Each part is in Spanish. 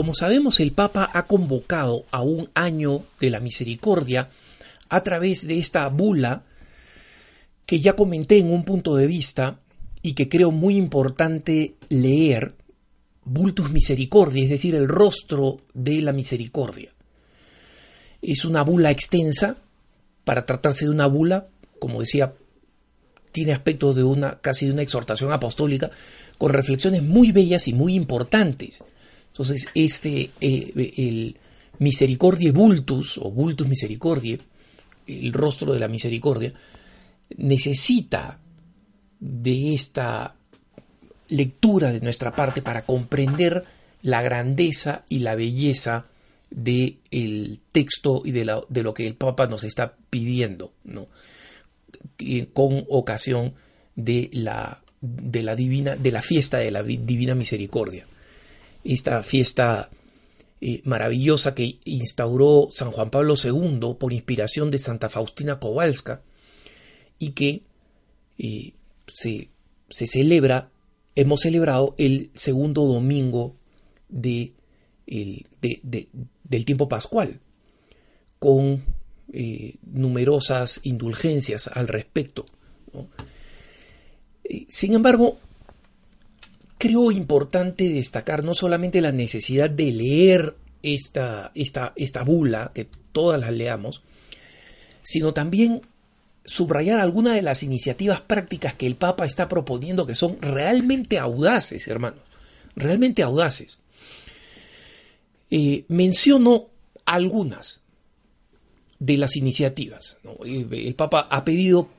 como sabemos, el Papa ha convocado a un año de la misericordia a través de esta bula que ya comenté en un punto de vista y que creo muy importante leer, Vultus Misericordia, es decir, el rostro de la misericordia. Es una bula extensa, para tratarse de una bula, como decía, tiene aspectos de una casi de una exhortación apostólica, con reflexiones muy bellas y muy importantes. Entonces, este, eh, el Misericordia Vultus, o Vultus Misericordia, el rostro de la misericordia, necesita de esta lectura de nuestra parte para comprender la grandeza y la belleza del el texto y de, lo que el Papa nos está pidiendo, ¿no? con ocasión de la, de la divina, de la fiesta de la divina misericordia. Esta fiesta eh, maravillosa que instauró San Juan Pablo II por inspiración de Santa Faustina Kowalska y que eh, se, celebra, hemos celebrado el segundo domingo de, del tiempo pascual, con eh, numerosas indulgencias al respecto. Sin embargo, creo importante destacar no solamente la necesidad de leer esta, esta, esta bula, que todas las leamos, sino también subrayar algunas de las iniciativas prácticas que el Papa está proponiendo que son realmente audaces, hermanos, realmente audaces. Eh, menciono algunas de las iniciativas. Eh, el Papa ha pedido,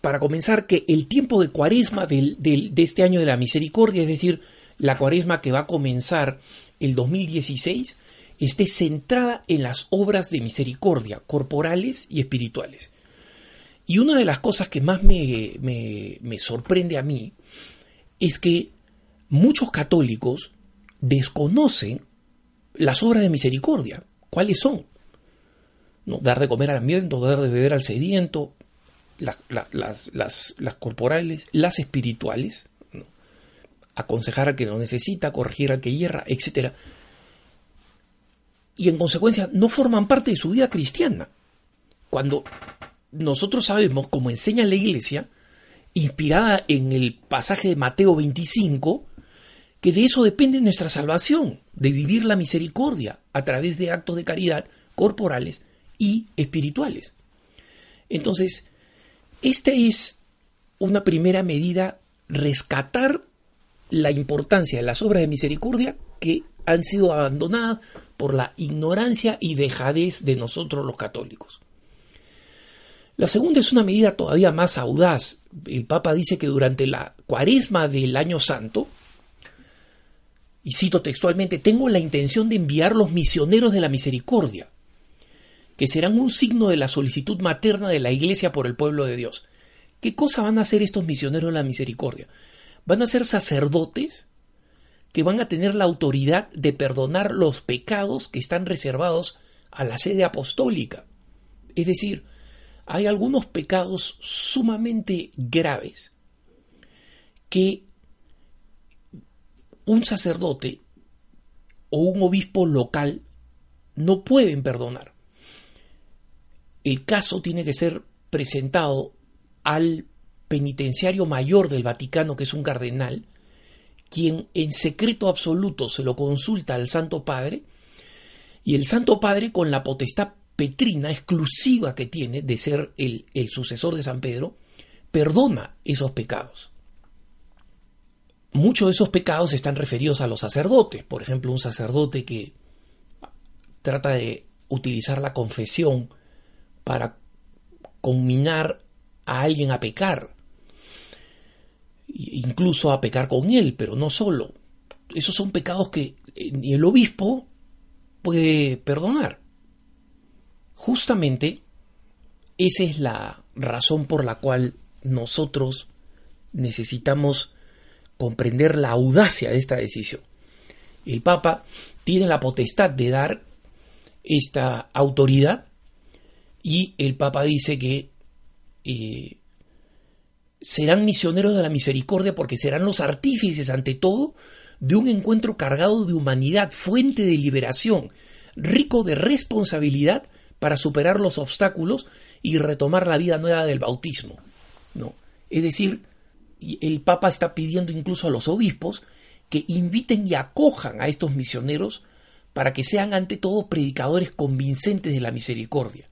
para comenzar, que el tiempo de cuaresma de este año de la misericordia, es decir, la cuaresma que va a comenzar el 2016, esté centrada en las obras de misericordia corporales y espirituales. Y una de las cosas que más me, me, sorprende a mí es que muchos católicos desconocen las obras de misericordia. ¿Cuáles son? ¿No? Dar de comer al hambriento, dar de beber al sediento, las, corporales, las espirituales, aconsejar al que no necesita, corregir al que hierra, etc. Y en consecuencia no forman parte de su vida cristiana. Cuando nosotros sabemos, como enseña la Iglesia, inspirada en el pasaje de Mateo 25, que de eso depende nuestra salvación, de vivir la misericordia a través de actos de caridad corporales y espirituales. Entonces, esta es una primera medida, rescatar la importancia de las obras de misericordia que han sido abandonadas por la ignorancia y dejadez de nosotros los católicos. La segunda es una medida todavía más audaz. El Papa dice que durante la cuaresma del año santo, y cito textualmente, tengo la intención de enviar los misioneros de la misericordia, que serán un signo de la solicitud materna de la Iglesia por el pueblo de Dios. ¿Qué cosa van a hacer estos misioneros de la misericordia? Van a ser sacerdotes que van a tener la autoridad de perdonar los pecados que están reservados a la sede apostólica. Es decir, hay algunos pecados sumamente graves que un sacerdote o un obispo local no pueden perdonar. El caso tiene que ser presentado al penitenciario mayor del Vaticano, que es un cardenal, quien en secreto absoluto se lo consulta al Santo Padre, y el Santo Padre, con la potestad petrina exclusiva que tiene de ser el, sucesor de San Pedro, perdona esos pecados. Muchos de esos pecados están referidos a los sacerdotes. Por ejemplo, un sacerdote que trata de utilizar la confesión para conminar a alguien a pecar, incluso a pecar con él, pero no solo. Esos son pecados que eh, ni el obispo puede perdonar. Justamente esa es la razón por la cual nosotros necesitamos comprender la audacia de esta decisión. El Papa tiene la potestad de dar esta autoridad y el Papa dice que eh, serán misioneros de la misericordia porque serán los artífices ante todo de un encuentro cargado de humanidad, fuente de liberación, rico de responsabilidad para superar los obstáculos y retomar la vida nueva del bautismo. ¿no? Es decir, el Papa está pidiendo incluso a los obispos que inviten y acojan a estos misioneros para que sean ante todo predicadores convincentes de la misericordia.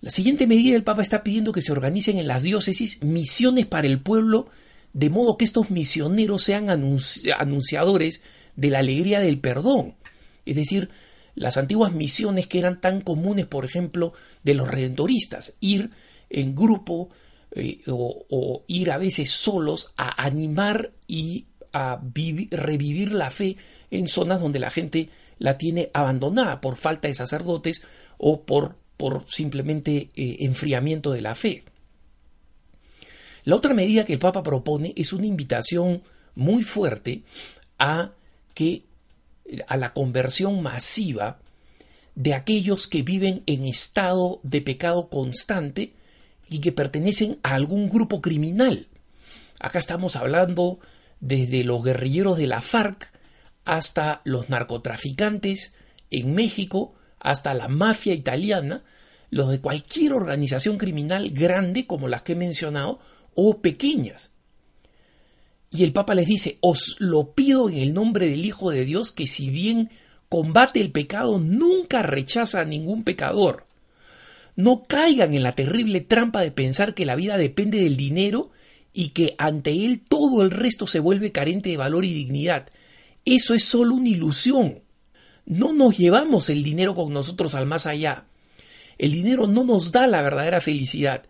La siguiente medida del Papa está pidiendo que se organicen en las diócesis misiones para el pueblo, de modo que estos misioneros sean anunciadores de la alegría del perdón. Es decir, las antiguas misiones que eran tan comunes, por ejemplo, de los redentoristas, ir en grupo eh, o, ir a veces solos a animar y a revivir la fe en zonas donde la gente la tiene abandonada por falta de sacerdotes o por, por simplemente eh, enfriamiento de la fe. La otra medida que el Papa propone es una invitación muy fuerte a que a la conversión masiva de aquellos que viven en estado de pecado constante y que pertenecen a algún grupo criminal. Acá estamos hablando desde los guerrilleros de la FARC hasta los narcotraficantes en México, hasta la mafia italiana, los de cualquier organización criminal grande como las que he mencionado o pequeñas. Y el Papa les dice, os lo pido en el nombre del Hijo de Dios, que si bien combate el pecado, nunca rechaza a ningún pecador. No caigan en la terrible trampa de pensar que la vida depende del dinero y que ante él todo el resto se vuelve carente de valor y dignidad. Eso es solo una ilusión. No nos llevamos el dinero con nosotros al más allá. El dinero no nos da la verdadera felicidad.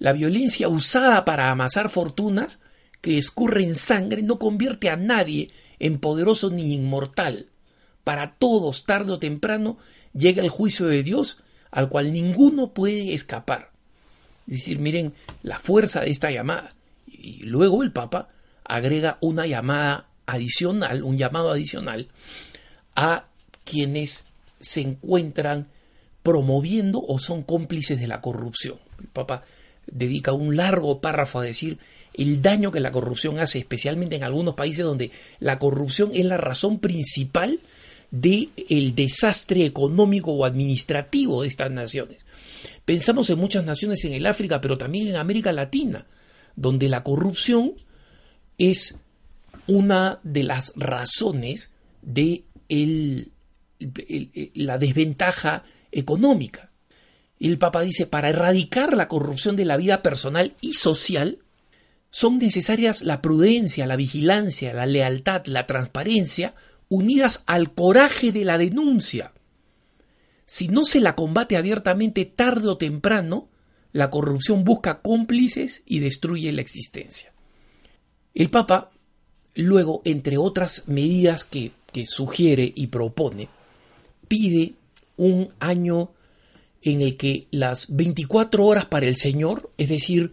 La violencia usada para amasar fortunas que escurren sangre no convierte a nadie en poderoso ni inmortal. Para todos, tarde o temprano, llega el juicio de Dios al cual ninguno puede escapar. Es decir, miren la fuerza de esta llamada. Y luego el Papa agrega una llamada adicional, un llamado adicional a quienes se encuentran promoviendo o son cómplices de la corrupción. El Papa dedica un largo párrafo a decir el daño que la corrupción hace, especialmente en algunos países donde la corrupción es la razón principal del el desastre económico o administrativo de estas naciones. Pensamos en muchas naciones en el África, pero también en América Latina, donde la corrupción es una de las razones de la desventaja económica. El Papa dice, para erradicar la corrupción de la vida personal y social, son necesarias la prudencia, la vigilancia, la lealtad, la transparencia, unidas al coraje de la denuncia. Si no se la combate abiertamente tarde o temprano, la corrupción busca cómplices y destruye la existencia. El Papa, luego, entre otras medidas que, que sugiere y propone, pide un año en el que las 24 horas para el Señor, es decir,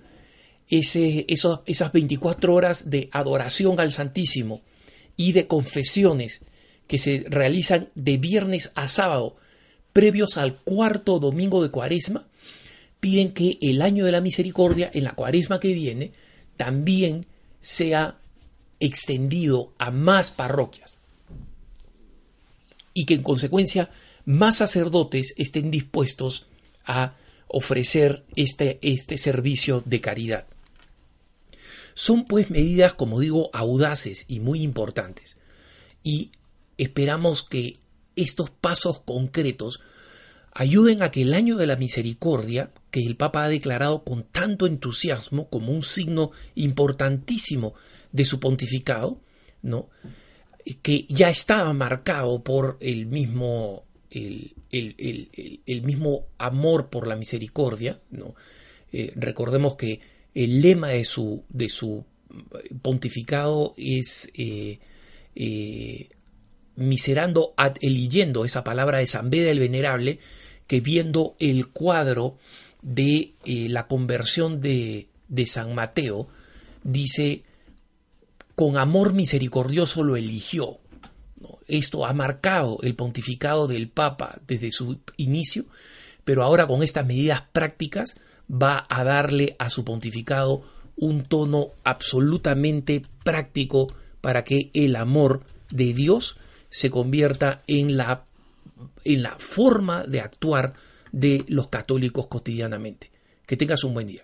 esas 24 horas de adoración al Santísimo y de confesiones que se realizan de viernes a sábado, previos al cuarto domingo de Cuaresma, piden que el año de la misericordia, en la Cuaresma que viene, también sea extendido a más parroquias y que en consecuencia más sacerdotes estén dispuestos a ofrecer este, este servicio de caridad. Son pues medidas, como digo, audaces y muy importantes. Y esperamos que estos pasos concretos ayuden a que el año de la misericordia, que el Papa ha declarado con tanto entusiasmo como un signo importantísimo de su pontificado, ¿no? Que ya estaba marcado por el mismo, el, mismo amor por la misericordia. ¿no? Eh, recordemos que el lema de su, de su pontificado es eh, eh, miserando ad eligiendo, esa palabra de San Beda el Venerable, que viendo el cuadro de la conversión de, de San Mateo, dice, con amor misericordioso lo eligió. Esto ha marcado el pontificado del Papa desde su inicio, pero ahora con estas medidas prácticas va a darle a su pontificado un tono absolutamente práctico, para que el amor de Dios se convierta en la, en la forma de actuar de los católicos cotidianamente. Que tengas un buen día.